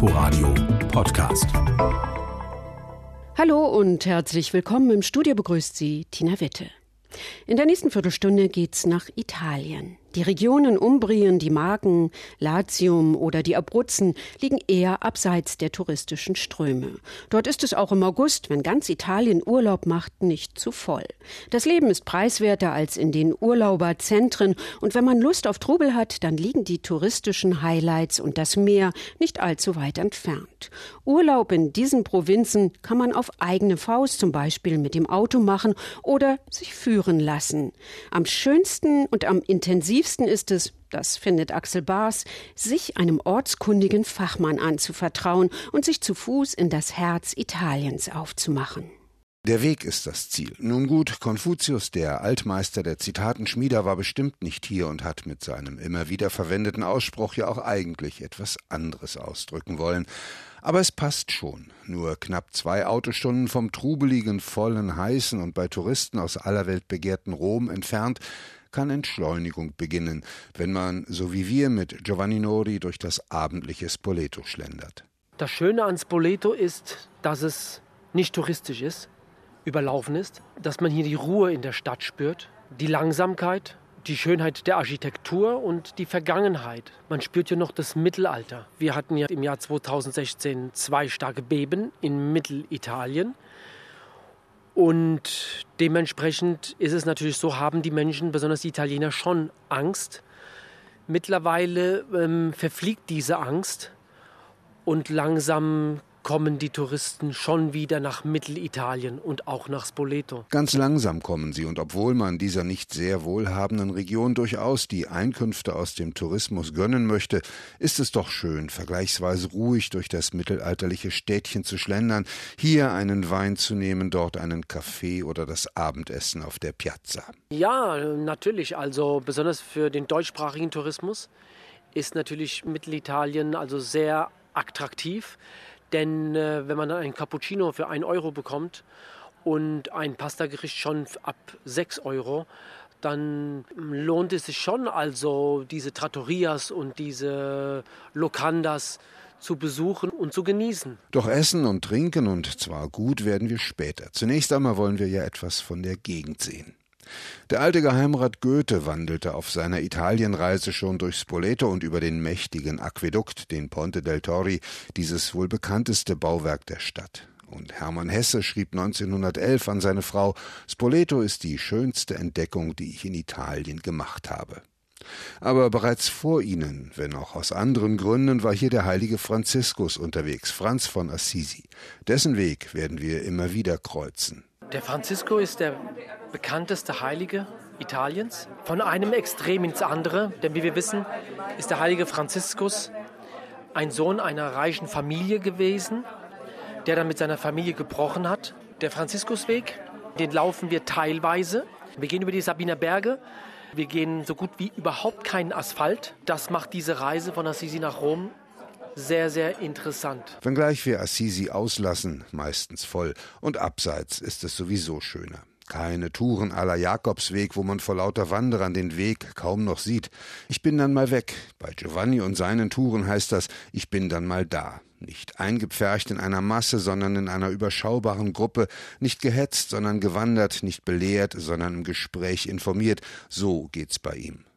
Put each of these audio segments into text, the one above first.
Inforadio Podcast. Hallo und herzlich willkommen. Im Studio begrüßt Sie Tina Witte. In der nächsten Viertelstunde geht's nach Italien. Die Regionen Umbrien, die Marken, Latium oder die Abruzzen liegen eher abseits der touristischen Ströme. Dort ist es auch im August, wenn ganz Italien Urlaub macht, nicht zu voll. Das Leben ist preiswerter als in den Urlauberzentren und wenn man Lust auf Trubel hat, dann liegen die touristischen Highlights und das Meer nicht allzu weit entfernt. Urlaub in diesen Provinzen kann man auf eigene Faust zum Beispiel mit dem Auto machen oder sich führen lassen. Am schönsten und am intensivsten intensivsten ist es, das findet Axel Baas, sich einem ortskundigen Fachmann anzuvertrauen und sich zu Fuß in das Herz Italiens aufzumachen. Der Weg ist das Ziel. Nun gut, Konfuzius, der Altmeister der Zitatenschmieder, war bestimmt nicht hier und hat mit seinem immer wieder verwendeten Ausspruch ja auch eigentlich etwas anderes ausdrücken wollen. Aber es passt schon. Nur knapp zwei Autostunden vom trubeligen, vollen, heißen und bei Touristen aus aller Welt begehrten Rom entfernt kann Entschleunigung beginnen, wenn man, so wie wir mit Giovanni Nori, durch das abendliche Spoleto schlendert. Das Schöne an Spoleto ist, dass es nicht touristisch ist, überlaufen ist, dass man hier die Ruhe in der Stadt spürt, die Langsamkeit, die Schönheit der Architektur und die Vergangenheit. Man spürt ja noch das Mittelalter. Wir hatten ja im Jahr 2016 zwei starke Beben in Mittelitalien. Und dementsprechend ist es natürlich so, haben die Menschen, besonders die Italiener, schon Angst. Mittlerweile ähm, verfliegt diese Angst und langsam kommen die Touristen schon wieder nach Mittelitalien und auch nach Spoleto. Ganz langsam kommen sie und obwohl man dieser nicht sehr wohlhabenden Region durchaus die Einkünfte aus dem Tourismus gönnen möchte, ist es doch schön, vergleichsweise ruhig durch das mittelalterliche Städtchen zu schlendern, hier einen Wein zu nehmen, dort einen Kaffee oder das Abendessen auf der Piazza. Ja, natürlich, also besonders für den deutschsprachigen Tourismus ist natürlich Mittelitalien also sehr attraktiv. Denn äh, wenn man ein Cappuccino für 1 Euro bekommt und ein Pastagericht schon ab 6 Euro, dann lohnt es sich schon, also diese Trattorias und diese Locandas zu besuchen und zu genießen. Doch essen und trinken und zwar gut werden wir später. Zunächst einmal wollen wir ja etwas von der Gegend sehen. Der alte Geheimrat Goethe wandelte auf seiner Italienreise schon durch Spoleto und über den mächtigen Aquädukt, den Ponte del Tori, dieses wohl bekannteste Bauwerk der Stadt. Und Hermann Hesse schrieb 1911 an seine Frau, Spoleto ist die schönste Entdeckung, die ich in Italien gemacht habe. Aber bereits vor ihnen, wenn auch aus anderen Gründen, war hier der heilige Franziskus unterwegs, Franz von Assisi. Dessen Weg werden wir immer wieder kreuzen. Der Franzisco ist der bekannteste Heilige Italiens. Von einem Extrem ins andere, denn wie wir wissen, ist der heilige Franziskus ein Sohn einer reichen Familie gewesen, der dann mit seiner Familie gebrochen hat. Der Franziskusweg, den laufen wir teilweise. Wir gehen über die Sabiner Berge. Wir gehen so gut wie überhaupt keinen Asphalt. Das macht diese Reise von Assisi nach Rom sehr, sehr interessant. Wenngleich wir Assisi auslassen, meistens voll, und abseits ist es sowieso schöner. Keine Touren aller Jakobsweg, wo man vor lauter Wanderern den Weg kaum noch sieht. Ich bin dann mal weg. Bei Giovanni und seinen Touren heißt das, ich bin dann mal da. Nicht eingepfercht in einer Masse, sondern in einer überschaubaren Gruppe, nicht gehetzt, sondern gewandert, nicht belehrt, sondern im Gespräch informiert. So geht's bei ihm.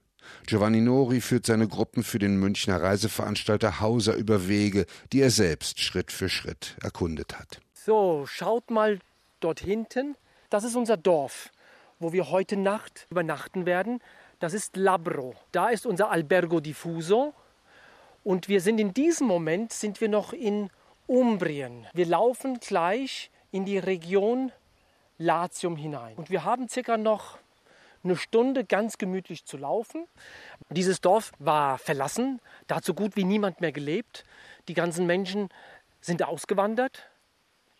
Giovanni Nori führt seine Gruppen für den Münchner Reiseveranstalter Hauser über Wege, die er selbst Schritt für Schritt erkundet hat. So, schaut mal dort hinten. Das ist unser Dorf, wo wir heute Nacht übernachten werden. Das ist Labro. Da ist unser Albergo Diffuso. Und wir sind in diesem Moment sind wir noch in Umbrien. Wir laufen gleich in die Region Latium hinein. Und wir haben circa noch eine Stunde ganz gemütlich zu laufen. Dieses Dorf war verlassen, da hat so gut wie niemand mehr gelebt. Die ganzen Menschen sind ausgewandert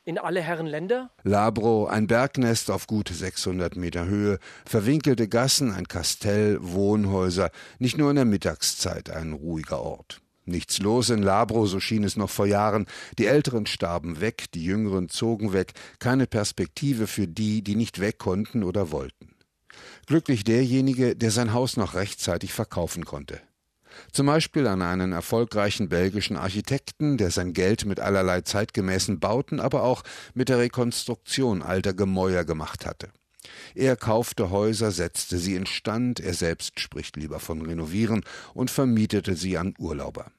in alle Herren Länder. Labro, ein Bergnest auf gut 600 Meter Höhe, verwinkelte Gassen, ein Kastell, Wohnhäuser, nicht nur in der Mittagszeit ein ruhiger Ort. Nichts los in Labro, so schien es noch vor Jahren. Die Älteren starben weg, die Jüngeren zogen weg, keine Perspektive für die, die nicht weg konnten oder wollten. Glücklich derjenige, der sein Haus noch rechtzeitig verkaufen konnte. Zum Beispiel an einen erfolgreichen belgischen Architekten, der sein Geld mit allerlei zeitgemäßen Bauten, aber auch mit der Rekonstruktion alter Gemäuer gemacht hatte. Er kaufte Häuser, setzte sie instand, er selbst spricht lieber von renovieren und vermietete sie an Urlauber.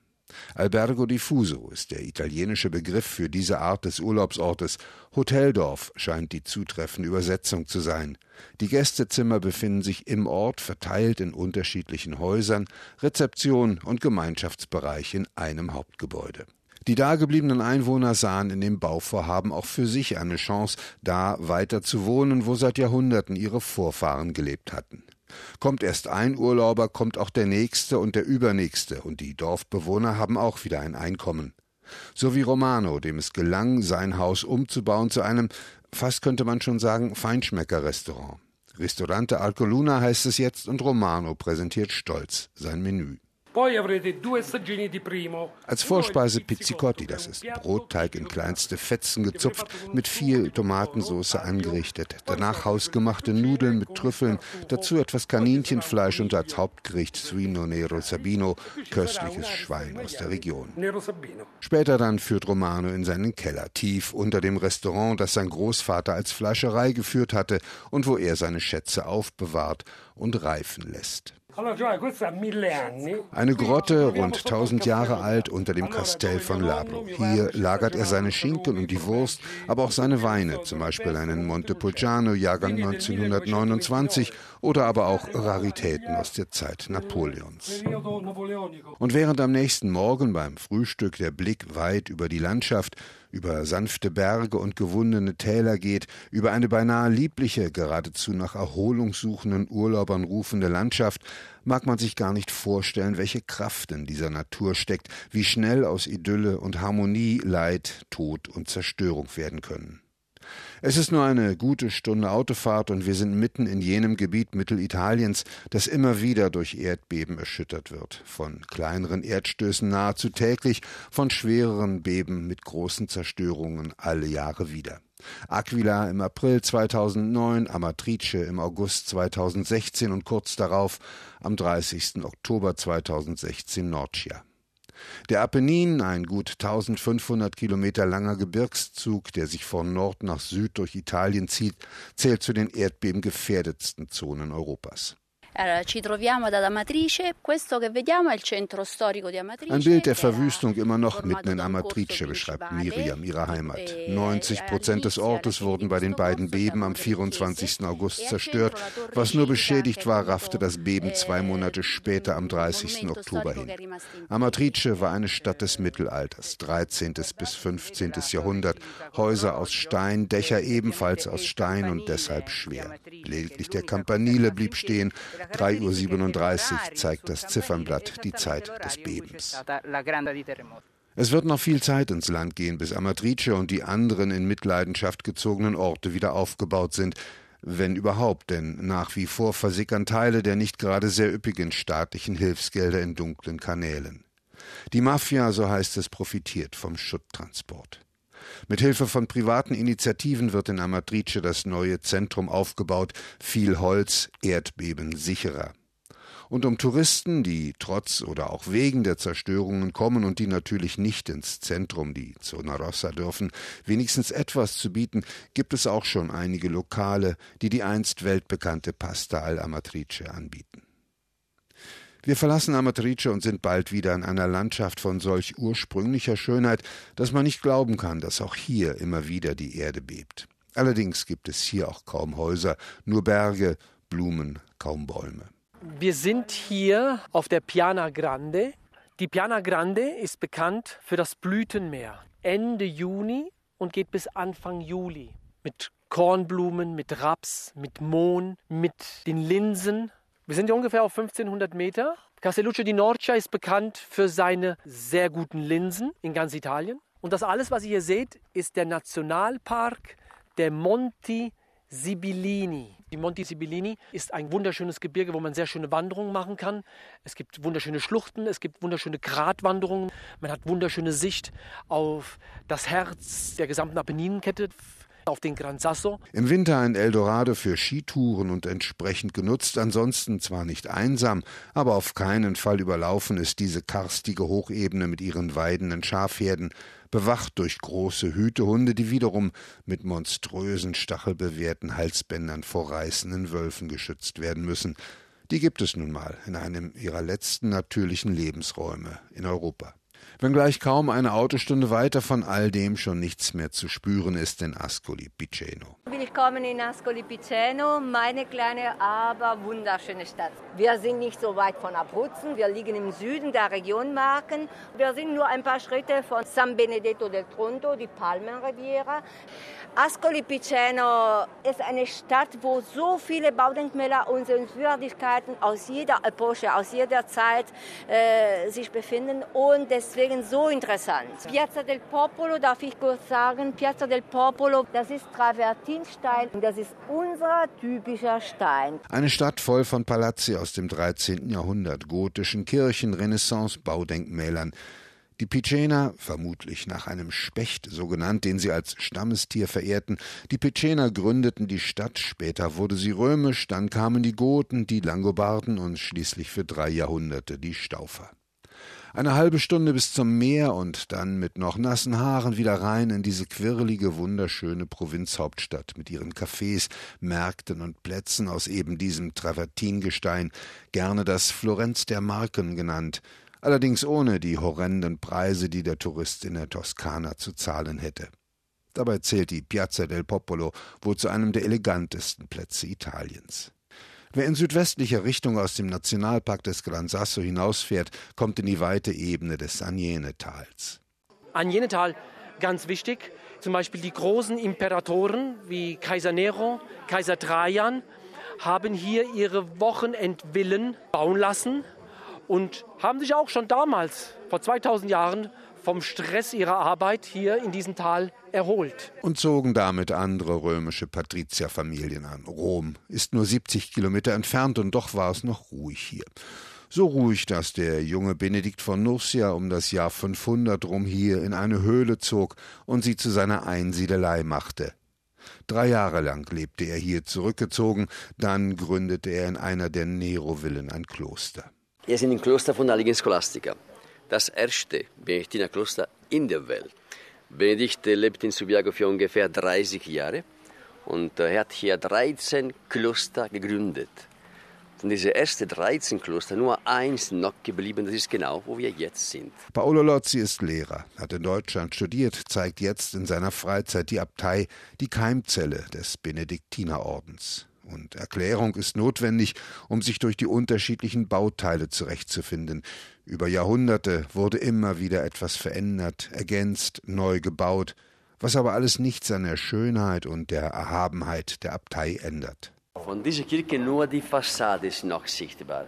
Albergo diffuso ist der italienische Begriff für diese Art des Urlaubsortes. Hoteldorf scheint die zutreffende Übersetzung zu sein. Die Gästezimmer befinden sich im Ort, verteilt in unterschiedlichen Häusern, Rezeption und Gemeinschaftsbereich in einem Hauptgebäude. Die dagebliebenen Einwohner sahen in dem Bauvorhaben auch für sich eine Chance, da weiter zu wohnen, wo seit Jahrhunderten ihre Vorfahren gelebt hatten. Kommt erst ein Urlauber, kommt auch der nächste und der übernächste, und die Dorfbewohner haben auch wieder ein Einkommen. So wie Romano, dem es gelang, sein Haus umzubauen zu einem, fast könnte man schon sagen, Feinschmecker-Restaurant. Ristorante Alcoluna heißt es jetzt und Romano präsentiert stolz sein Menü. Als Vorspeise Pizzicotti, das ist Brotteig in kleinste Fetzen gezupft, mit viel Tomatensauce angerichtet. Danach hausgemachte Nudeln mit Trüffeln, dazu etwas Kaninchenfleisch und als Hauptgericht Suino Nero Sabino, köstliches Schwein aus der Region. Später dann führt Romano in seinen Keller, tief unter dem Restaurant, das sein Großvater als Fleischerei geführt hatte und wo er seine Schätze aufbewahrt und reifen lässt. Eine Grotte, rund 1000 Jahre alt, unter dem Kastell von Labro. Hier lagert er seine Schinken und die Wurst, aber auch seine Weine, zum Beispiel einen Montepulciano, Jahrgang 1929, oder aber auch Raritäten aus der Zeit Napoleons. Und während am nächsten Morgen beim Frühstück der Blick weit über die Landschaft, über sanfte Berge und gewundene Täler geht, über eine beinahe liebliche, geradezu nach Erholung suchenden Urlaubern rufende Landschaft, mag man sich gar nicht vorstellen, welche Kraft in dieser Natur steckt, wie schnell aus Idylle und Harmonie Leid, Tod und Zerstörung werden können. Es ist nur eine gute Stunde Autofahrt und wir sind mitten in jenem Gebiet Mittelitaliens, das immer wieder durch Erdbeben erschüttert wird. Von kleineren Erdstößen nahezu täglich, von schwereren Beben mit großen Zerstörungen alle Jahre wieder. Aquila im April 2009, Amatrice im August 2016 und kurz darauf am 30. Oktober 2016 Norcia. Der Apennin, ein gut 1500 Kilometer langer Gebirgszug, der sich von Nord nach Süd durch Italien zieht, zählt zu den erdbebengefährdetsten Zonen Europas. Ein Bild der Verwüstung immer noch mitten in Amatrice, beschreibt Miriam ihre Heimat. 90 e Prozent des Ortes wurden bei den beiden Beben am 24. August e zerstört. Was nur beschädigt war, raffte das Beben zwei Monate später am 30. Oktober hin. Amatrice war eine Stadt des Mittelalters, 13. bis 15. Jahrhundert. Häuser aus Stein, Dächer ebenfalls aus Stein und deshalb schwer. Lediglich der Campanile blieb stehen 3.37 Uhr zeigt das Ziffernblatt die Zeit des Bebens. Es wird noch viel Zeit ins Land gehen, bis Amatrice und die anderen in Mitleidenschaft gezogenen Orte wieder aufgebaut sind, wenn überhaupt, denn nach wie vor versickern Teile der nicht gerade sehr üppigen staatlichen Hilfsgelder in dunklen Kanälen. Die Mafia, so heißt es, profitiert vom Schutttransport. Mit Hilfe von privaten Initiativen wird in Amatrice das neue Zentrum aufgebaut, viel Holz, Erdbeben sicherer. Und um Touristen, die trotz oder auch wegen der Zerstörungen kommen und die natürlich nicht ins Zentrum, die Zona Rossa dürfen, wenigstens etwas zu bieten, gibt es auch schon einige Lokale, die die einst weltbekannte Pasta al Amatrice anbieten. Wir verlassen Amatrice und sind bald wieder in einer Landschaft von solch ursprünglicher Schönheit, dass man nicht glauben kann, dass auch hier immer wieder die Erde bebt. Allerdings gibt es hier auch kaum Häuser, nur Berge, Blumen, kaum Bäume. Wir sind hier auf der Piana Grande. Die Piana Grande ist bekannt für das Blütenmeer. Ende Juni und geht bis Anfang Juli. Mit Kornblumen, mit Raps, mit Mohn, mit den Linsen wir sind ja ungefähr auf 1500 Meter. Castelluccio di Norcia ist bekannt für seine sehr guten Linsen in ganz Italien. Und das alles, was ihr hier seht, ist der Nationalpark der Monti Sibillini. Die Monti Sibillini ist ein wunderschönes Gebirge, wo man sehr schöne Wanderungen machen kann. Es gibt wunderschöne Schluchten, es gibt wunderschöne Gratwanderungen. Man hat wunderschöne Sicht auf das Herz der gesamten Appenninenkette auf den Gran Sasso. Im Winter ein Eldorado für Skitouren und entsprechend genutzt, ansonsten zwar nicht einsam, aber auf keinen Fall überlaufen ist diese karstige Hochebene mit ihren weidenden Schafherden, bewacht durch große Hütehunde, die wiederum mit monströsen, stachelbewehrten Halsbändern vor reißenden Wölfen geschützt werden müssen. Die gibt es nun mal in einem ihrer letzten natürlichen Lebensräume in Europa wenngleich kaum eine Autostunde weiter von all dem schon nichts mehr zu spüren ist in Ascoli Piceno. Willkommen in Ascoli Piceno, meine kleine, aber wunderschöne Stadt. Wir sind nicht so weit von Abruzzen, wir liegen im Süden der Region Marken. Wir sind nur ein paar Schritte von San Benedetto del Tronto, die Palmenriviera. Ascoli Piceno ist eine Stadt, wo so viele Baudenkmäler und Sehenswürdigkeiten aus jeder Epoche, aus jeder Zeit äh, sich befinden und deswegen so interessant. Piazza del Popolo, darf ich kurz sagen, Piazza del Popolo, das ist Travertinstein und das ist unser typischer Stein. Eine Stadt voll von Palazzi aus dem 13. Jahrhundert, gotischen Kirchen, Renaissance-Baudenkmälern. Die Picener, vermutlich nach einem Specht so genannt, den sie als Stammestier verehrten, die Picener gründeten die Stadt, später wurde sie römisch, dann kamen die Goten, die Langobarden und schließlich für drei Jahrhunderte die Staufer. Eine halbe Stunde bis zum Meer und dann mit noch nassen Haaren wieder rein in diese quirlige, wunderschöne Provinzhauptstadt mit ihren Cafés, Märkten und Plätzen aus eben diesem Travertingestein, gerne das Florenz der Marken genannt, allerdings ohne die horrenden Preise, die der Tourist in der Toskana zu zahlen hätte. Dabei zählt die Piazza del Popolo wohl zu einem der elegantesten Plätze Italiens. Wer in südwestlicher Richtung aus dem Nationalpark des Gran Sasso hinausfährt, kommt in die weite Ebene des Agnene-Tals. Agnene-Tal, ganz wichtig, zum Beispiel die großen Imperatoren wie Kaiser Nero, Kaiser Trajan, haben hier ihre Wochenendvillen bauen lassen und haben sich auch schon damals, vor 2000 Jahren, vom Stress ihrer Arbeit hier in diesem Tal erholt. Und zogen damit andere römische Patrizierfamilien an. Rom ist nur 70 Kilometer entfernt und doch war es noch ruhig hier. So ruhig, dass der junge Benedikt von Nursia um das Jahr 500 rum hier in eine Höhle zog und sie zu seiner Einsiedelei machte. Drei Jahre lang lebte er hier zurückgezogen, dann gründete er in einer der Nero-Villen ein Kloster. Wir sind im Kloster von Heiligen Scholastica, das erste Benediktinerkloster in der Welt. Benedikt lebt in Subiaco für ungefähr 30 Jahre und er hat hier 13 Kloster gegründet. Von diesen ersten 13 Kloster nur eins noch geblieben, das ist genau, wo wir jetzt sind. Paolo Lozzi ist Lehrer, hat in Deutschland studiert, zeigt jetzt in seiner Freizeit die Abtei, die Keimzelle des Benediktinerordens und Erklärung ist notwendig, um sich durch die unterschiedlichen Bauteile zurechtzufinden. Über Jahrhunderte wurde immer wieder etwas verändert, ergänzt, neu gebaut, was aber alles nichts an der Schönheit und der Erhabenheit der Abtei ändert. Von dieser Kirche nur die Fassade ist noch sichtbar,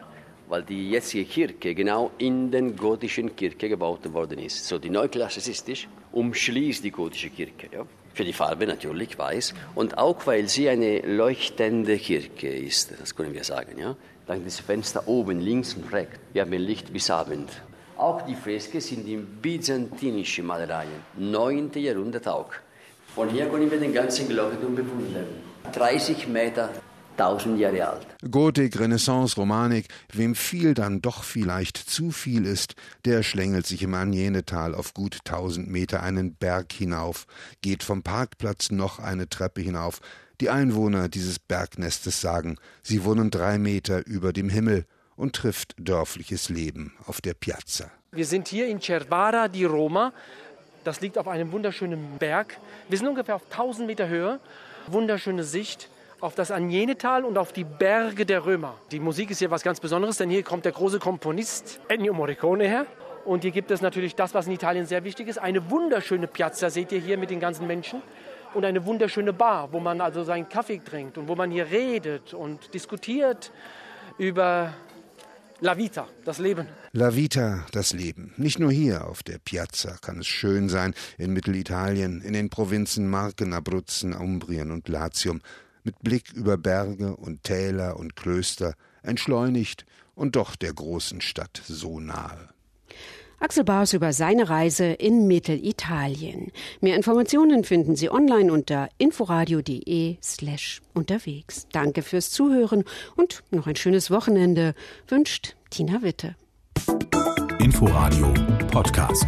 weil die jetzige Kirche genau in den gotischen Kirche gebaut worden ist. So die neuklassizistisch umschließt die gotische Kirche. Ja? Für die Farbe natürlich weiß und auch weil sie eine leuchtende Kirche ist, das können wir sagen. Ja? Dank des Fenster oben links und rechts. Wir haben Licht bis Abend. Auch die Freske sind in byzantinische Malereien, 9. Jahrhundert auch. Von hier können wir den ganzen Glockenturm bewundern. 30 Meter tausend Jahre alt. Gotik, Renaissance, Romanik, wem viel dann doch vielleicht zu viel ist, der schlängelt sich im Anjenetal auf gut tausend Meter einen Berg hinauf, geht vom Parkplatz noch eine Treppe hinauf. Die Einwohner dieses Bergnestes sagen, sie wohnen drei Meter über dem Himmel und trifft dörfliches Leben auf der Piazza. Wir sind hier in Cervara di Roma. Das liegt auf einem wunderschönen Berg. Wir sind ungefähr auf 1000 Meter Höhe. Wunderschöne Sicht auf das Anjenetal und auf die Berge der Römer. Die Musik ist hier was ganz Besonderes, denn hier kommt der große Komponist Ennio Morricone her. Und hier gibt es natürlich das, was in Italien sehr wichtig ist. Eine wunderschöne Piazza seht ihr hier mit den ganzen Menschen. Und eine wunderschöne Bar, wo man also seinen Kaffee trinkt und wo man hier redet und diskutiert über La Vita, das Leben. La Vita, das Leben. Nicht nur hier auf der Piazza kann es schön sein, in Mittelitalien, in den Provinzen Marken, Abruzzen, Umbrien und Latium, mit Blick über Berge und Täler und Klöster, entschleunigt und doch der großen Stadt so nahe. Axel Baus über seine Reise in Mittelitalien. Mehr Informationen finden Sie online unter inforadio.de slash unterwegs. Danke fürs Zuhören und noch ein schönes Wochenende wünscht Tina Witte. Inforadio Podcast.